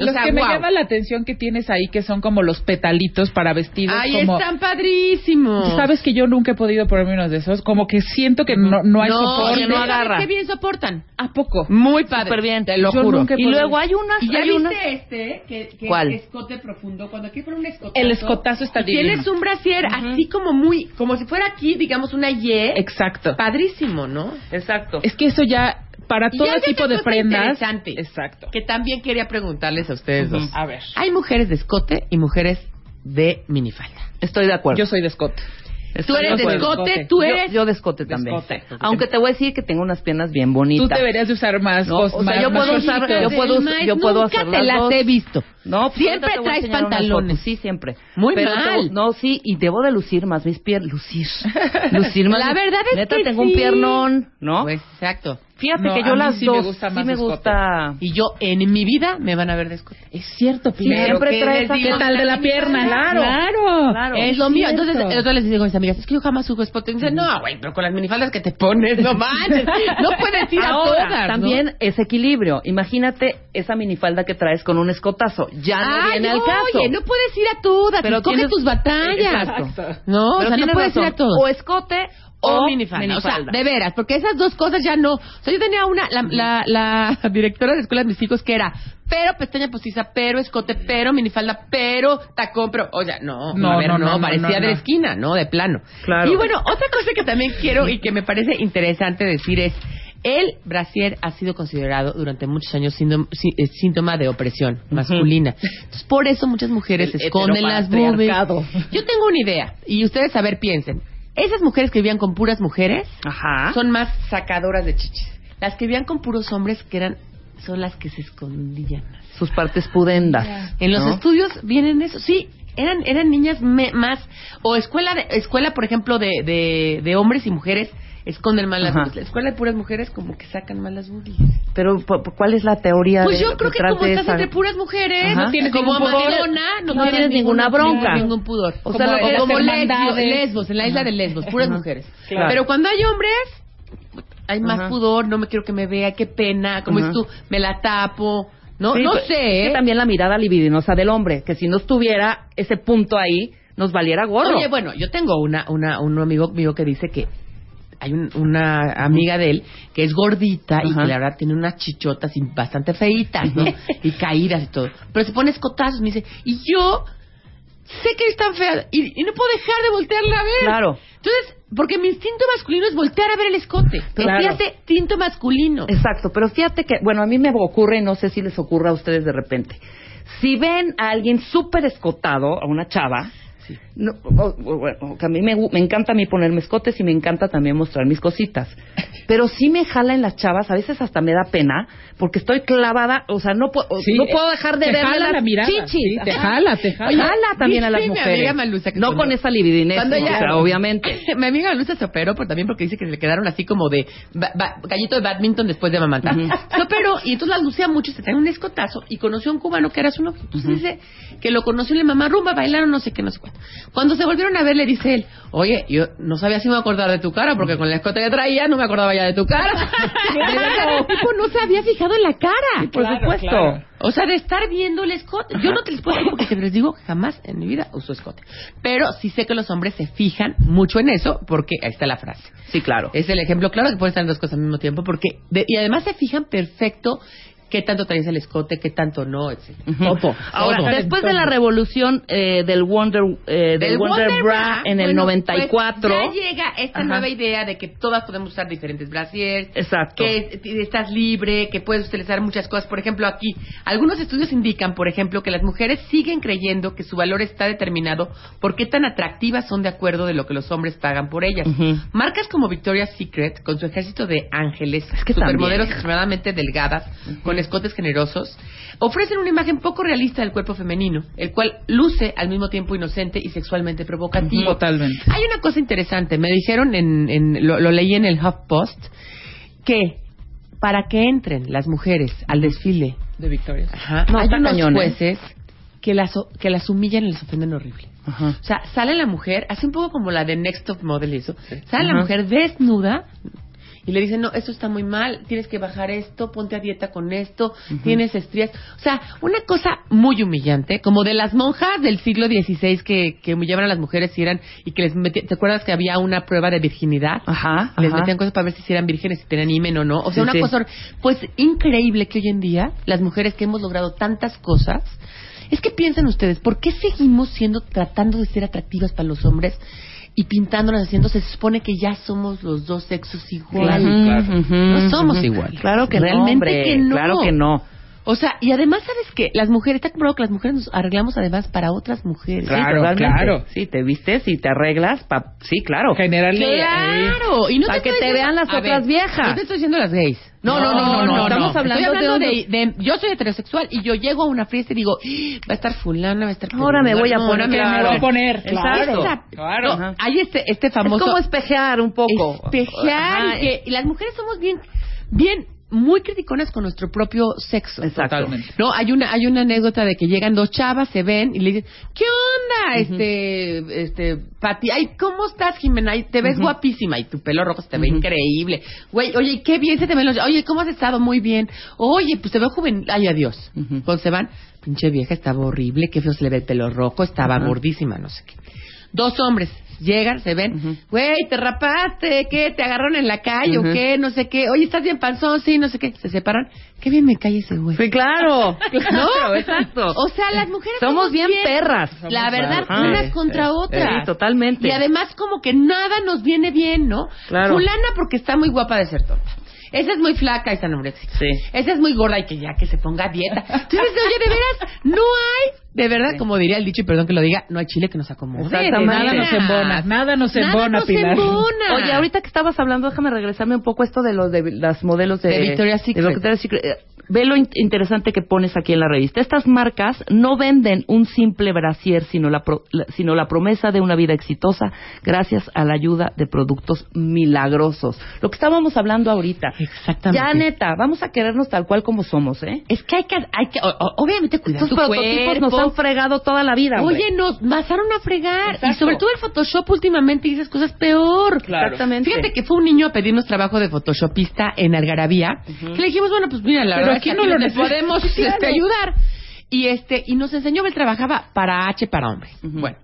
o Los sea, que me guau. llaman la atención que tienes ahí, que son como los petalitos para vestidos. Ay, como, están padrísimos. Sabes que yo nunca he podido ponerme unos de esos. Como que siento que no, no hay no, soporte. no ¿sabes agarra. qué bien soportan. ¿A poco? Muy padre. Súper bien. Te lo Yo juro. Y luego hay unas, Y ya hay viste unas este, que, que ¿Cuál? escote profundo, cuando aquí fuera un escotazo. El escotazo está divino. Tienes un brasier así como muy, como si fuera aquí, digamos, una Y. Exacto. Padrísimo, ¿no? Exacto. Es que eso ya, para todo tipo de prendas. interesante. Exacto. Que también quería preguntarles a ustedes dos. A ver. Hay mujeres de escote y mujeres de minifalda. Estoy de acuerdo. Yo soy de Scott. Tú eres de escote, Escote. tú Yo- eres... Yo, de escote también. escote. Aunque te voy a decir que tengo unas piernas bien bonitas. Tú deberías de usar más. No, o sea, más- yo puedo usar- yo puedo- yo puedo nunca hacer te las dos. he visto. No, pues Siempre te traes pantalones. Sí, siempre. Muy Pero mal. te- no, sí, y debo de lucir más mis piernas. Lucir. Lucir más. La verdad es Neta, que tengo sí. un piernón, ¿no? Pues, exacto. Fíjate No, que a yo mí las sí me dos gusta sí más me escote. gusta. Y yo en mi vida me van a ver de escote. Es cierto, Pilar. Siempre ¿qué traes? ¿Qué tal de la pierna? Claro. Claro. Claro. es lo mío. Entonces, otro les digo a mis amigas, es que yo jamás uso escote. Y dicen, no, güey, pero con las minifaldas que te pones, no manches. No puedes ir a todas. ¿no? también es equilibrio. Imagínate esa minifalda que traes con un escotazo. Ya no Ay, viene al caso. Oye, no puedes ir a todas. Pero Escoge tienes- tus batallas. Exacto. No, o Pero sea, no puedes ir razón. a todas. O escote o o minifalda. O sea, de veras, porque esas dos cosas ya no. O sea, yo tenía una, la, la, la directora de escuela de mis hijos que era, pero pestaña postiza, pero escote, pero minifalda, pero tacón, pero, oye, no, No, a ver, no, no, no, no, parecía de la esquina, ¿no? De plano. Claro. Y bueno, otra cosa que también quiero y que me parece interesante decir es, el brasier ha sido considerado durante muchos años síndom- sí- eh, síntoma de opresión masculina. Entonces, por eso muchas mujeres El esconden las boobies. Yo tengo una idea, y ustedes a ver piensen. Esas mujeres que vivían con puras mujeres Ajá. son más sacadoras de chichis. Las que vivían con puros hombres que eran son las que se escondían. más. sus partes pudendas. En los ¿no? estudios vienen eso, sí, eran eran niñas me- más o escuela de, escuela por ejemplo de, de, de hombres y mujeres esconden más las Ajá. boobies. La escuela de puras mujeres como que sacan más las boobies. Pero ¿cu- cu- ¿cuál es la teoría? Pues de- yo creo que como estás esa- entre puras mujeres, Ajá. no tienes como ningún pudor. Amadona, no, No tienes ninguna bronca. ningún pudor. O O sea, lo que- como las lesbos, en la isla de lesbos, puras Ajá. mujeres. Claro. Pero cuando hay hombres, hay más Ajá. pudor, no me quiero que me vea, qué pena, como es tú, me la tapo. No, Sí, no pues, sé. es que ¿eh? también la mirada libidinosa del hombre, que si no estuviera ese punto ahí, nos valiera gorro. Oye, bueno, yo tengo una, una, un amigo mío que dice que hay un- una amiga de él que es gordita y que la verdad tiene unas chichotas y bastante feitas, ¿no? y caídas y todo. Pero se pone escotazos, me dice, y yo sé que es tan fea y, y no puedo dejar de voltearla a ver. Claro. Entonces, porque mi instinto masculino es voltear a ver el escote. Pero Claro. fíjate, instinto masculino. Exacto, pero fíjate que, bueno, a mí me ocurre, y no sé si les ocurra a ustedes de repente. Si ven a alguien súper escotado, a una chava, no, o- o- bueno, que a mí me, me encanta a mí ponerme escotes y me encanta también mostrar mis cositas. Pero sí me jala en las chavas, a veces hasta me da pena, porque estoy clavada, o sea, no, puedo Sí, no puedo dejar de ver las la mirada, chichis. sí, te jala, te jala. Oye, jala también a las mujeres. Malusa no cuando- con esa libidinez, o sea, obviamente. Mi amiga Luisa se operó, pero también porque dice que le quedaron así como de ba- ba- gallito de badminton después de amamantar. Se operó y entonces la lucía mucho, se trae un escotazo y conoció a un cubano que era su novio. Entonces dice que lo conoció y le mamá rumba, bailaron no sé qué, no sé cuánto. Cuando se volvieron a ver le dice él, oye, yo no sabía si me acordar de tu cara porque con el escote que traía no me acordaba ya de tu cara. El tipo no se había fijado en la cara. Por Claro, supuesto. claro. O sea, de estar viendo el escote. Yo no te les puedo decir porque les digo, jamás en mi vida uso escote. Pero sí sé que los hombres se fijan mucho en eso porque ahí está la frase. Sí, claro. Es el ejemplo claro que pueden estar en dos cosas al mismo tiempo porque de- y además se fijan perfecto qué tanto traes el escote, qué tanto no, etc. Todo. Ahora, Todo. después de la revolución eh, del Wonder, eh, del Wonder, Bra en el bueno, 94. pues ya llega esta Ajá. nueva idea de que todas podemos usar diferentes brasiers, Exacto. que estás libre, que puedes utilizar muchas cosas. Por ejemplo, aquí, algunos estudios indican, por ejemplo, que las mujeres siguen creyendo que su valor está determinado por qué tan atractivas son de acuerdo de lo que los hombres pagan por ellas. Marcas como Victoria's Secret, con su ejército de ángeles, que supermodelos extremadamente delgadas, con escotes generosos, ofrecen una imagen poco realista del cuerpo femenino, el cual luce al mismo tiempo inocente y sexualmente provocativo. Totalmente. Hay una cosa interesante, me dijeron, en, en- lo, lo leí en el HuffPost, que para que entren las mujeres al desfile, De Victoria. No, hay unos cañón, ¿eh? jueces que las, o- que las humillan y les ofenden horrible. Ajá. O sea, sale la mujer, hace un poco como la de Next Top Model y eso. Sale la Ajá. mujer desnuda y le dicen, no, esto está muy mal, tienes que bajar esto, ponte a dieta con esto, tienes estrías. O sea, una cosa muy humillante, como de las monjas del siglo XVI que, que humillaban a las mujeres y eran, y que les metían, ¿te acuerdas que había una prueba de virginidad? Ajá. Les ajá. metían cosas para ver si eran vírgenes, si tenían himen o no. O sea, Sí, una sí. cosa, pues increíble que hoy en día las mujeres que hemos logrado tantas cosas, es que piensan ustedes, ¿por qué seguimos siendo, tratando de ser atractivas para los hombres y pintándolas haciendo, se supone que ya somos los dos sexos iguales? No somos iguales. Claro que Realmente no, hombre, que no. Claro que no. O sea, y además, ¿sabes qué? Las mujeres, está comprobado que las mujeres nos arreglamos además para otras mujeres. Claro, sí, claro. Sí, te vistes y te arreglas. Pa... Sí, claro. Generarle. Claro, y no Para te que estoy te diciendo- vean las a otras ver, viejas. No te estoy diciendo las gays. No, no, no, no, no, estamos hablando Estoy hablando de de, de- yo soy heterosexual y yo llego a una fiesta y digo, "Ah, va a estar fulana, va a estar Ahora me voy a poner, ahora me claro. voy a poner, claro. Claro. no, hay este este famoso Es como espejear un poco. espejear Ajá, y que y las mujeres somos bien bien muy criticonas con nuestro propio sexo. Exacto. Totalmente. No, hay una hay una anécdota de que llegan dos chavas, se ven y le dicen, "¿Qué onda? Este este Pati, ay, ¿cómo estás, Jimena? Ay, te ves guapísima y tu pelo rojo se te ve increíble. Güey, oye, qué bien se te ven los Oye, ¿cómo has estado? Muy bien. Oye, pues te veo joven. Ay, adiós. Cuando se van, pinche vieja, estaba horrible, qué feo se le ve el pelo rojo, estaba gordísima, no sé qué. Dos hombres llegan, se ven, güey, te rapaste, ¿qué? ¿Te agarraron en la calle o qué? No sé qué. Oye, ¿estás bien panzón? Sí, no sé qué. Se separan. Qué bien me cae ese güey. Sí, claro. ¿No? Claro, exacto. O sea, las mujeres Somos bien perras. La verdad, Ajá. unas contra otras. sí, totalmente. Y además como que nada nos viene bien, ¿no? Claro. Fulana porque está muy guapa de ser tonta. Esa es muy flaca y está anoréxica. Sí. Esa es muy gorda y que ya que se ponga a dieta. Entonces, oye, de veras, no hay, de verdad, como diría el dicho, y perdón que lo diga, no hay chile que nos acomode. Nada nos embona. Nada nos Nada embona, nos Pilar. embona. Oye, ahorita que estabas hablando, déjame regresarme un poco a esto de los de las modelos de, De Victoria's Secret. de Victoria's Secret. Ve lo in- interesante que pones aquí en la revista. Estas marcas no venden un simple brasier, sino la, pro- la- sino la promesa de una vida exitosa gracias a la ayuda de productos milagrosos. Lo que estábamos hablando ahorita. Exactamente. Ya, neta, vamos a querernos tal cual como somos, ¿eh? Es que hay que, hay que, obviamente cuidar Estos tu prototipos nos han fregado toda la vida. Oye, nos pasaron a fregar. Exacto. Y sobre todo el Photoshop últimamente dices cosas peor. Claro. Exactamente. Fíjate que fue un niño a pedirnos trabajo de Photoshopista en Algarabía. Que le dijimos, bueno, pues mira, la Pero verdad aquí no que lo podemos este, ayudar. Y este y nos enseñó, él trabajaba para H para hombres. Bueno,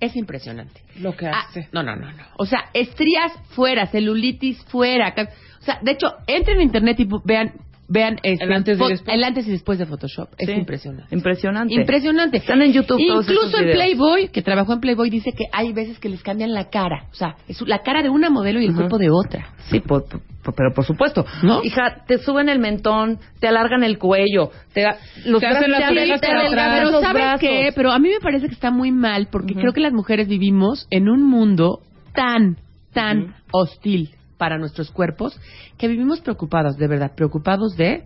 es impresionante. Lo que Ah, hace. no, no, no, no. O sea, estrías fuera, celulitis fuera. O sea, de hecho, entren en internet y vean vean este, El antes y el antes y después de Photoshop. Es impresionante. Impresionante. Impresionante. Están en YouTube todos Incluso esos en. Playboy, que trabajó en Playboy, dice que hay veces que les cambian la cara. O sea, es la cara de una modelo y el cuerpo de otra. Sí, por- por- pero por supuesto. ¿No? Hija, te suben el mentón, te alargan el cuello, te, los Te hacen las te orejas para atrás. Pero los ¿sabes brazos. qué? Pero a mí me parece que está muy mal porque creo que las mujeres vivimos en un mundo tan, tan hostil para nuestros cuerpos que vivimos preocupados, de verdad, preocupados de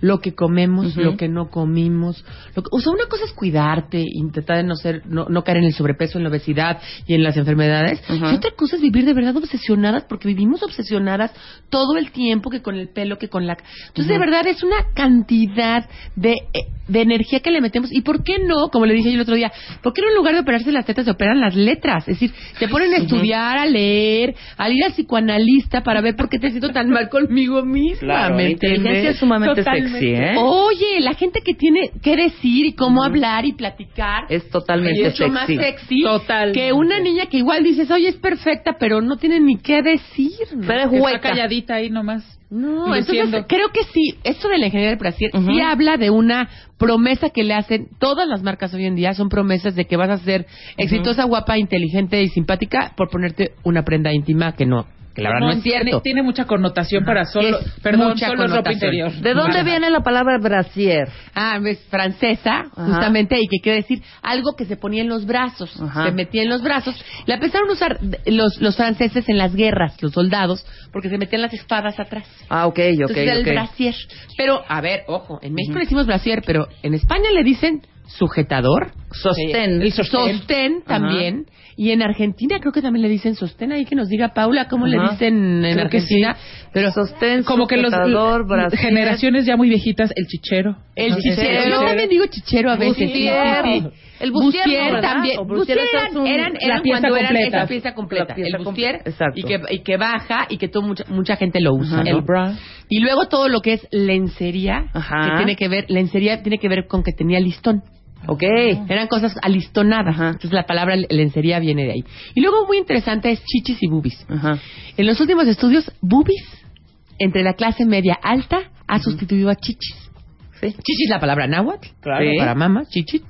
lo que comemos, lo que no comimos. Lo que- o sea, una cosa es cuidarte, intentar de no ser, no, no caer en el sobrepeso, en la obesidad y en las enfermedades. Y otra cosa es vivir de verdad obsesionadas, porque vivimos obsesionadas todo el tiempo, que con el pelo, que con la... Entonces, de verdad, es una cantidad de, eh, de energía que le metemos. ¿Y por qué no? Como le dije yo el otro día, ¿por qué no en lugar de operarse las tetas se operan las letras? Es decir, se ponen a estudiar, a leer, a ir al psicoanalista para ver por qué te siento tan mal conmigo misma. Claro, ¿me la inteligencia es sumamente Totalmente. Sexy, ¿eh? Oye, la gente que tiene que decir y cómo hablar y platicar Es totalmente es mucho más sexy. sexy Total. que una niña que igual dices, oye, es perfecta, pero no tiene ni qué decir. ¿no? Pero es está calladita ahí nomás. No, entonces creo que sí, esto de la ingeniería del brasier Ujú. sí habla de una promesa que le hacen todas las marcas hoy en día, son promesas de que vas a ser exitosa, guapa, inteligente y simpática por ponerte una prenda íntima que no, que la verdad no, es tiene, cierto. tiene mucha connotación para solo, Es perdón, mucha solo ropa interior. ¿De dónde viene la palabra brasier? Ah, es francesa, Ajá. justamente, y que quiere decir algo que se ponía en los brazos. Ajá. Se metía en los brazos. La empezaron a usar los, los franceses en las guerras, los soldados, porque se metían las espadas atrás. Ah, ok, ok, Entonces era el ok. brasier. Pero, a ver, ojo, en México le decimos brasier, pero en España le dicen sujetador, Sostén. El sostén. sostén Ajá. también, y en Argentina creo que también le dicen sostén. Ahí que nos diga Paula cómo le dicen en Creo Argentina. Pero sostén, Como que los brasier. generaciones ya muy viejitas, el chichero. el chichero, Chichero. yo también digo chichero a veces. Bustier. sí. El bustier, Bustier también. Bustier bustier eran, un- eran, la eran pieza cuando eran completa. esa pieza completa. La pieza el bustier completa, exacto. y que, y que baja y que todo, mucha, mucha gente lo usa. Ajá. ¿no? El bra. Y luego todo lo que es lencería, Ajá. que tiene que ver, lencería tiene que ver con que tenía listón. Ok. Eran cosas alistonadas. Ajá. Entonces la palabra lencería viene de ahí. Y luego muy interesante es chichis y boobies. Ajá. En los últimos estudios, boobies entre la clase media alta ha sustituido a chichis. Sí. Chichis la palabra náhuatl, Claro. Sí. para mama, chichit.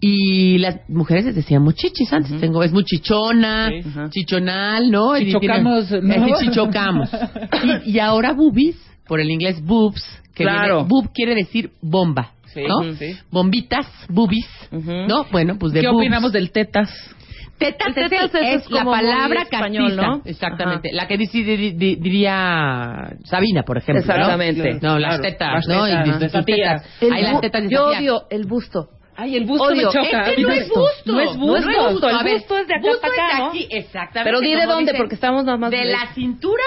Y las mujeres les decíamos chichis antes. Tengo, es muy chichona, Sí. Chichonal, ¿no? Y Chichocamos, tiene- ¿no? chichocamos. y, y ahora boobies, por el inglés boobs, que Claro. viene- boob quiere decir bomba, Sí, ¿no? sí. Bombitas, boobies. ¿no? Bueno, pues de ¿Qué boobs. opinamos del tetas? Tetas, tetas es, la palabra español. Exactamente. La que dice- di- di- diría Sabina, por ejemplo. Exactamente. No, las Claro, tetas, las ¿no? tetas, y tetas. El las tetas Yo odio el busto. Ay, el busto Odio. me choca. Es que no es busto. No es busto. No es busto. El busto es de acá busto para es de acá, ¿no? aquí, exactamente. Pero di de dónde, dicen, porque estamos nada más De la cintura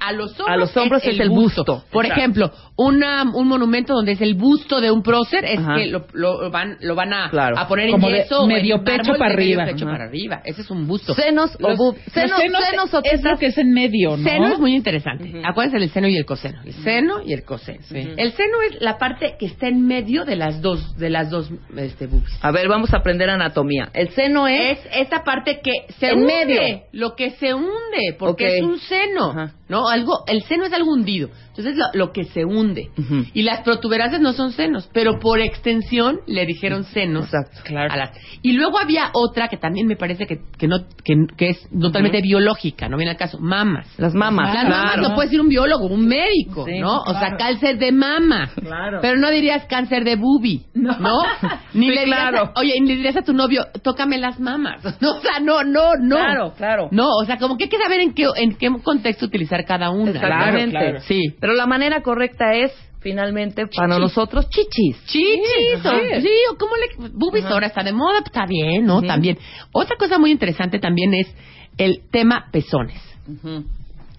a los hombros. A los hombros es el busto. Por Exacto. ejemplo, una, un monumento donde es el busto de un prócer es Ajá. que lo, lo van, lo van a, Claro. a poner en Como yeso. o medio en pecho para de medio arriba. pecho Ajá. para arriba. Ese es un busto. Senos o Los- Senos, senos o es lo tetas. que es en medio, ¿no? Seno es muy interesante. Acuérdense del seno y el coseno. El seno y el coseno. El seno es la parte que está en medio de las dos, de las dos este, boobies. A ver, vamos a aprender anatomía. El seno es... Es esa parte que se En hunde, medio. lo que se hunde, porque es un seno, Ajá. ¿no? Algo, el seno es algo hundido, entonces lo, lo que se hunde. Y las protuberancias no son senos, pero por extensión le dijeron senos. Exacto. a las- Y luego había otra que también me parece que, que no, que, que es totalmente biológica, no viene al caso, mamas. Las mamas, Las mamas claro. lo puede decir un biólogo, un médico, Sí, ¿no? O sea, claro. cáncer de mama. Claro. Pero no dirías cáncer de bubi, ¿no? Ni Sí, le dirías, claro. a- oye, ni le dirías a tu novio, tócame las mamas. No, o sea, no, no, no. Claro, claro. No, o sea, como que hay que saber en qué, en qué contexto utilizar cada una. Exactamente. Claro, claro. Sí. Pero la manera correcta es, finalmente, para nosotros, chichis. Chichis, o, sí, o cómo le... Boobies Ajá. ahora está de moda, está bien, ¿no? También. Otra cosa muy interesante también es el tema pezones.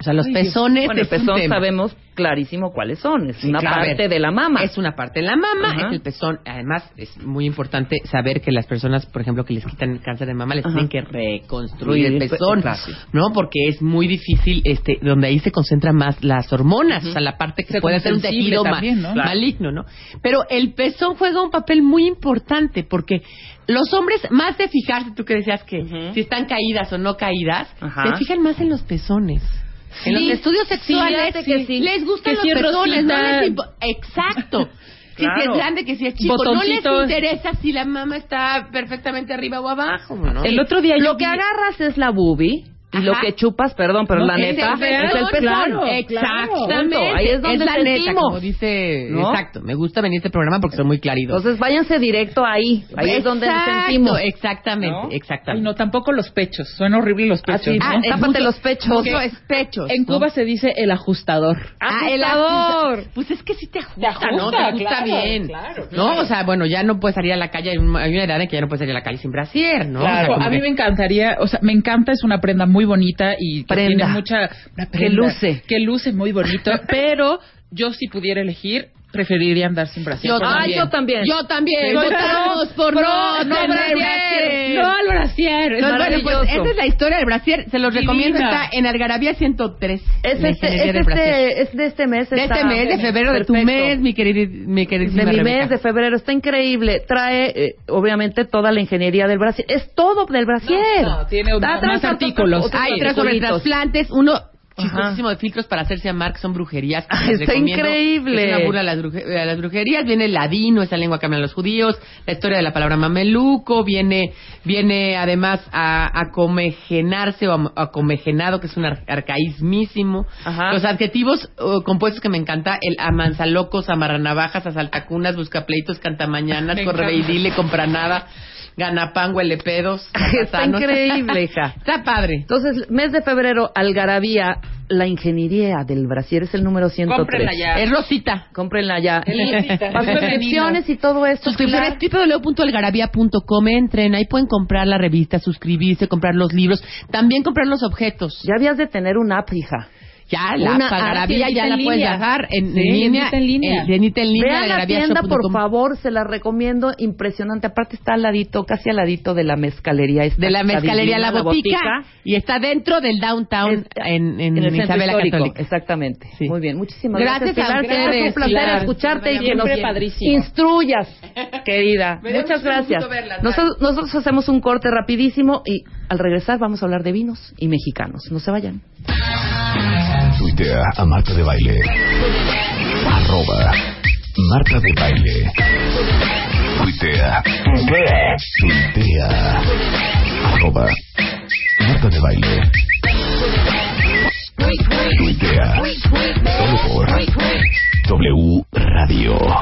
O sea, los pezones Bueno, el pezón tema. sabemos clarísimo cuáles son. Es una claro. Parte ver, de la mama. Es una parte de la mama, es el pezón. Además, es muy importante saber que las personas, por ejemplo, que les quitan el cáncer de mama, les tienen que reconstruir el Pues, pezón, claro. ¿no? Porque es muy difícil, este, donde ahí se concentran más las hormonas, o sea, la parte que Se puede ser un tejido ma- también, ¿no? Claro. maligno, ¿no? Pero el pezón juega un papel muy importante porque los hombres, más de fijarse, tú que decías que si están caídas o no caídas, se fijan más en los pezones. En los estudios sexuales fíjate que sí. les gustan Que los es pezones, no les Exacto. Que si Claro. es grande, que si es chico. No les interesa si la mama está perfectamente arriba o abajo, ¿no? El otro día yo Lo que vi- agarras es la boobie y Ajá. lo que chupas, perdón, pero No, la es neta el es el pezón. claro. Exactamente. Ahí es donde la neta, sentimos. como dice... ¿No? Exacto. Me gusta venir a este programa porque son muy claridos. Entonces váyanse directo ahí. Ahí es donde Exacto, sentimos. Exactamente, ¿No? Exactamente. no, tampoco los pechos. Suena horrible los pechos. Así, ¿no? Ah, es tápate mucho- los pechos. Eso es pechos. En ¿no? Cuba se dice el ajustador. Ah, el ajustador. Pues es que sí te ajusta, Te ¿no? Te ajusta, ajusta claro, bien. claro, ¿No? O sea, bueno, ya no puedes salir a la calle. Hay un- hay una edad en que ya no puedes salir a la calle sin brasier, ¿no? O sea, Claro, a mí me encantaría, o sea, me encanta, es una prenda muy bonita y que Prenda. tiene mucha una Que prenda luce. que luce muy bonito, pero yo si pudiera elegir preferiría andar sin brasier. Yo Ah, yo también. Yo también. Sí, Votamos por no, no tener brasier. brasier. No al brasier. Es Entonces, bueno, pues esa es la historia del brasier. Se los Divina. recomiendo. Está en Algarabía 103. Es, este, es, este, es de este mes. De este mes, de febrero, de tu mes, mi querida, mi queridísima de mi Rebeca. mes de febrero está increíble trae eh, obviamente toda la ingeniería del brasier es todo del brasier No, no, tiene más artículos. Hay tres sobre trasplantes. Uno chistosísimo de filtros para hacerse amar, que son brujerías. que Ah, les está increíble. Es una burla a las, bruje- a las brujerías. Viene el ladino, esa lengua que hablan los judíos, la historia de la palabra mameluco, viene, viene además a, a comejenarse o a, a comejenado, que es un ar- arcaísmísimo. Ajá. Los adjetivos uh, compuestos que me encanta, el amanzalocos, amarranavajas, asaltacunas, buscapleitos, cantamañanas, correveidile, compranada, ganapán, huelepedos. Está increíble, hija. Está padre. Entonces, mes de febrero, Algarabía, la ingeniería del brasier es el número 103. Cómprenla ya. Es Rosita. Cómprenla ya. Suscripciones y todo esto. Suscripciones Pilar. www.algarabia.com entren, ahí pueden comprar la revista, suscribirse, comprar los libros, también comprar los objetos. Ya habías de tener una app, hija. Ya, la Una tiendita ya la en puedes bajar en, Sí, en línea. en línea. en tiendita en línea, Vean la tienda, por favor, se la recomiendo, impresionante. Aparte está al ladito, casi al ladito de la mezcalería. esta De la mezcalería divina, La Botica, y está dentro del downtown Es- en, en, el centro Isabela histórico, Católica. Exactamente. Sí. Muy bien, muchísimas Gracias gracias. a ustedes, Es un placer Pilar. escucharte y que nos padrísimo. instruyas, querida. Muchas gracias. verlas, Nosotros, nosotros hacemos un corte rapidísimo y al regresar vamos a hablar de vinos y mexicanos. No se vayan. Tuitea a Marta de Baile. Arroba Marta de Baile. Tuitea. Tuitea. Arroba Marta de Baile. Tuitea. Solo por W Radio.